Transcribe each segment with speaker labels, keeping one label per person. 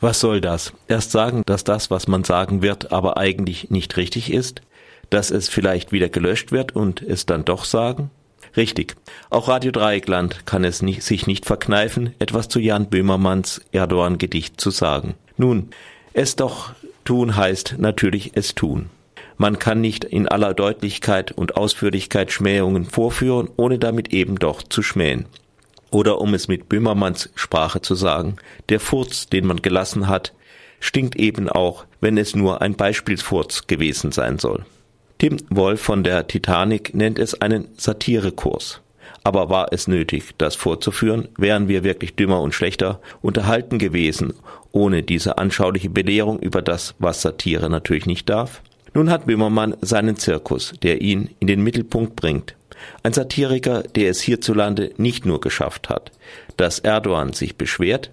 Speaker 1: Was soll das? Erst sagen, dass das, was man sagen wird, aber eigentlich nicht richtig ist? Dass es vielleicht wieder gelöscht wird und es dann doch sagen? Richtig. Auch Radio Dreieckland kann es nicht, sich nicht verkneifen, etwas zu Jan Böhmermanns Erdogan-Gedicht zu sagen. Nun, es doch tun heißt natürlich es tun. Man kann nicht in aller Deutlichkeit und Ausführlichkeit Schmähungen vorführen, ohne damit eben doch zu schmähen. Oder um es mit Böhmermanns Sprache zu sagen, der Furz, den man gelassen hat, stinkt eben auch, wenn es nur ein Beispielsfurz gewesen sein soll. Tim Wolf von der Titanic nennt es einen Satirekurs. Aber war es nötig, das vorzuführen? Wären wir wirklich dümmer und schlechter unterhalten gewesen, ohne diese anschauliche Belehrung über das, was Satire natürlich nicht darf? Nun hat Böhmermann seinen Zirkus, der ihn in den Mittelpunkt bringt. Ein Satiriker, der es hierzulande nicht nur geschafft hat, dass Erdogan sich beschwert,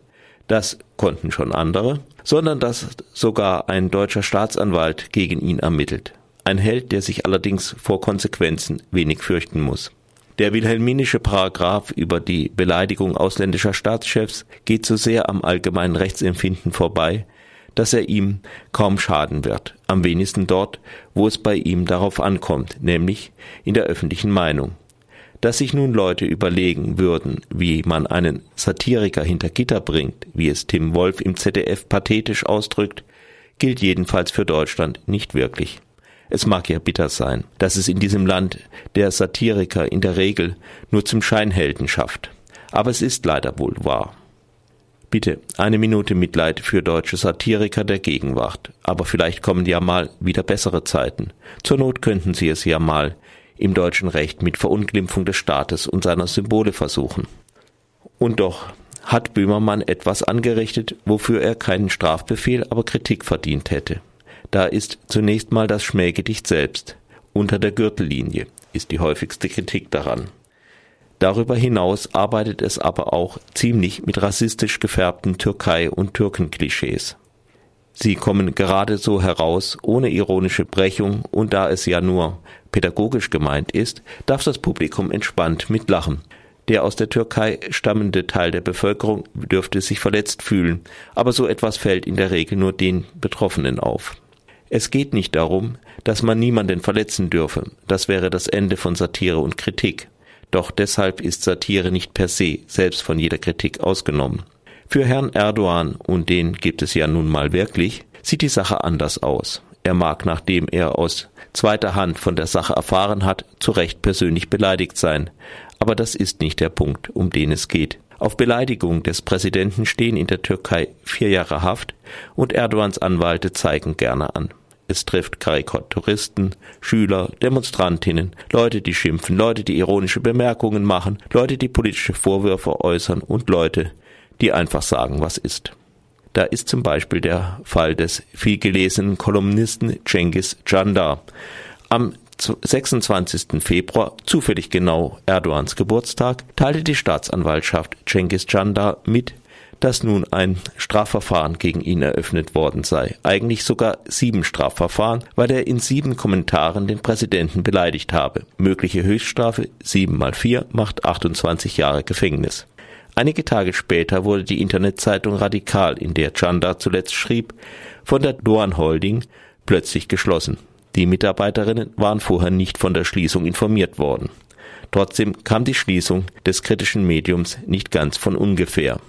Speaker 1: das konnten schon andere, sondern dass sogar ein deutscher Staatsanwalt gegen ihn ermittelt. Ein Held, der sich allerdings vor Konsequenzen wenig fürchten muss. Der wilhelminische Paragraph über die Beleidigung ausländischer Staatschefs geht so sehr am allgemeinen Rechtsempfinden vorbei, dass er ihm kaum schaden wird, am wenigsten dort, wo es bei ihm darauf ankommt, nämlich in der öffentlichen Meinung. Dass sich nun Leute überlegen würden, wie man einen Satiriker hinter Gitter bringt, wie es Tim Wolf im ZDF pathetisch ausdrückt, gilt jedenfalls für Deutschland nicht wirklich. Es mag ja bitter sein, dass es in diesem Land der Satiriker in der Regel nur zum Scheinhelden schafft. Aber es ist leider wohl wahr. Bitte eine Minute Mitleid für deutsche Satiriker der Gegenwart. Aber vielleicht kommen ja mal wieder bessere Zeiten. Zur Not könnten sie es ja mal im deutschen Recht mit Verunglimpfung des Staates und seiner Symbole versuchen. Und doch hat Böhmermann etwas angerichtet, wofür er keinen Strafbefehl, aber Kritik verdient hätte. Da ist zunächst mal das Schmähgedicht selbst. Unter der Gürtellinie ist die häufigste Kritik daran. Darüber hinaus arbeitet es aber auch ziemlich mit rassistisch gefärbten Türkei- und Türkenklischees. Sie kommen gerade so heraus, ohne ironische Brechung, und da es ja nur pädagogisch gemeint ist, darf das Publikum entspannt mitlachen. Der aus der Türkei stammende Teil der Bevölkerung dürfte sich verletzt fühlen, aber so etwas fällt in der Regel nur den Betroffenen auf. Es geht nicht darum, dass man niemanden verletzen dürfe, das wäre das Ende von Satire und Kritik. Doch deshalb ist Satire nicht per se selbst von jeder Kritik ausgenommen. Für Herrn Erdogan, und den gibt es ja nun mal wirklich, sieht die Sache anders aus. Er mag, nachdem er aus zweiter Hand von der Sache erfahren hat, zu Recht persönlich beleidigt sein. Aber das ist nicht der Punkt, um den es geht. Auf Beleidigung des Präsidenten stehen in der Türkei vier Jahre Haft und Erdogans Anwälte zeigen gerne an. Es trifft Karikaturisten, Schüler, Demonstrantinnen, Leute, die schimpfen, Leute, die ironische Bemerkungen machen, Leute, die politische Vorwürfe äußern und Leute, die einfach sagen, was ist. Da ist zum Beispiel der Fall des vielgelesenen Kolumnisten Cengiz Candar. Am 26. Februar, zufällig genau Erdogans Geburtstag, teilte die Staatsanwaltschaft Cengiz Candar mit, dass nun ein Strafverfahren gegen ihn eröffnet worden sei. Eigentlich sogar sieben Strafverfahren, weil er in sieben Kommentaren den Präsidenten beleidigt habe. Mögliche Höchststrafe sieben mal vier macht 28 Jahre Gefängnis. Einige Tage später wurde die Internetzeitung Radikal, in der Chanda zuletzt schrieb, von der Doan Holding plötzlich geschlossen. Die Mitarbeiterinnen waren vorher nicht von der Schließung informiert worden. Trotzdem kam die Schließung des kritischen Mediums nicht ganz von ungefähr.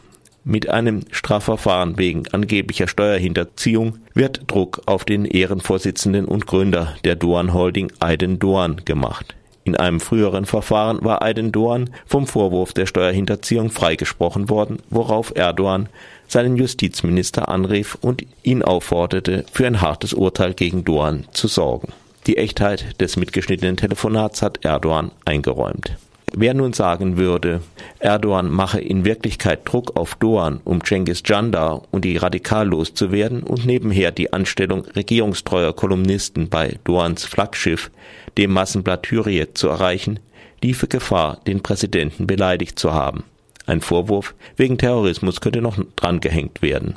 Speaker 1: Mit einem Strafverfahren wegen angeblicher Steuerhinterziehung wird Druck auf den Ehrenvorsitzenden und Gründer der Doan Holding Aiden Doan gemacht. In einem früheren Verfahren war Aiden Doan vom Vorwurf der Steuerhinterziehung freigesprochen worden, worauf Erdogan seinen Justizminister anrief und ihn aufforderte, für ein hartes Urteil gegen Doan zu sorgen. Die Echtheit des mitgeschnittenen Telefonats hat Erdogan eingeräumt. Wer nun sagen würde, Erdogan mache in Wirklichkeit Druck auf Doan, um Cengiz Jandar und die Radikal loszuwerden und nebenher die Anstellung regierungstreuer Kolumnisten bei Doans Flaggschiff, dem Massenblatt Hürriyet, zu erreichen, liefe Gefahr, den Präsidenten beleidigt zu haben. Ein Vorwurf wegen Terrorismus könnte noch drangehängt werden.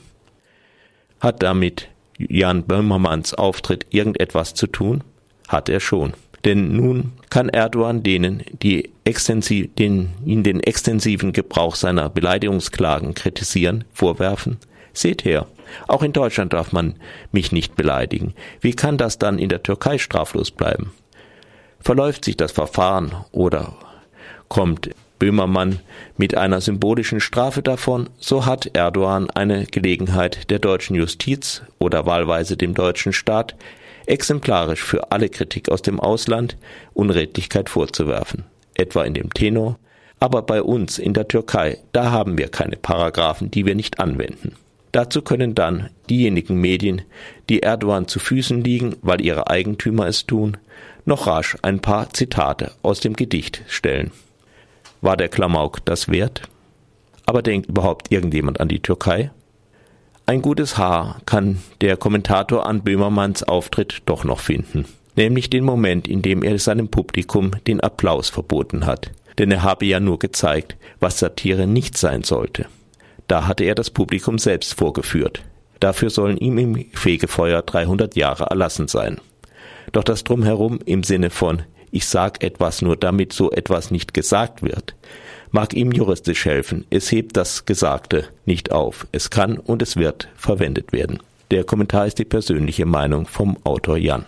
Speaker 1: Hat damit Jan Böhmermanns Auftritt irgendetwas zu tun? Hat er schon. Denn nun kann Erdogan denen, die extensiv, den, ihn den extensiven Gebrauch seiner Beleidigungsklagen kritisieren, vorwerfen, Seht her, auch in Deutschland darf man mich nicht beleidigen. Wie kann das dann in der Türkei straflos bleiben? Verläuft sich das Verfahren oder kommt Böhmermann mit einer symbolischen Strafe davon, so hat Erdogan eine Gelegenheit der deutschen Justiz oder wahlweise dem deutschen Staat exemplarisch für alle Kritik aus dem Ausland Unredlichkeit vorzuwerfen, etwa in dem Tenor, aber bei uns in der Türkei, da haben wir keine Paragraphen, die wir nicht anwenden. Dazu können dann diejenigen Medien, die Erdogan zu Füßen liegen, weil ihre Eigentümer es tun, noch rasch ein paar Zitate aus dem Gedicht stellen. War der Klamauk das wert? Aber denkt überhaupt irgendjemand an die Türkei? Ein gutes Haar kann der Kommentator an Böhmermanns Auftritt doch noch finden, nämlich den Moment, in dem er seinem Publikum den Applaus verboten hat, denn er habe ja nur gezeigt, was Satire nicht sein sollte. Da hatte er das Publikum selbst vorgeführt. Dafür sollen ihm im Fegefeuer 300 Jahre erlassen sein. Doch das Drumherum im Sinne von ich sag etwas nur, damit so etwas nicht gesagt wird, mag ihm juristisch helfen. Es hebt das Gesagte nicht auf. Es kann und es wird verwendet werden. Der Kommentar ist die persönliche Meinung vom Autor Jan.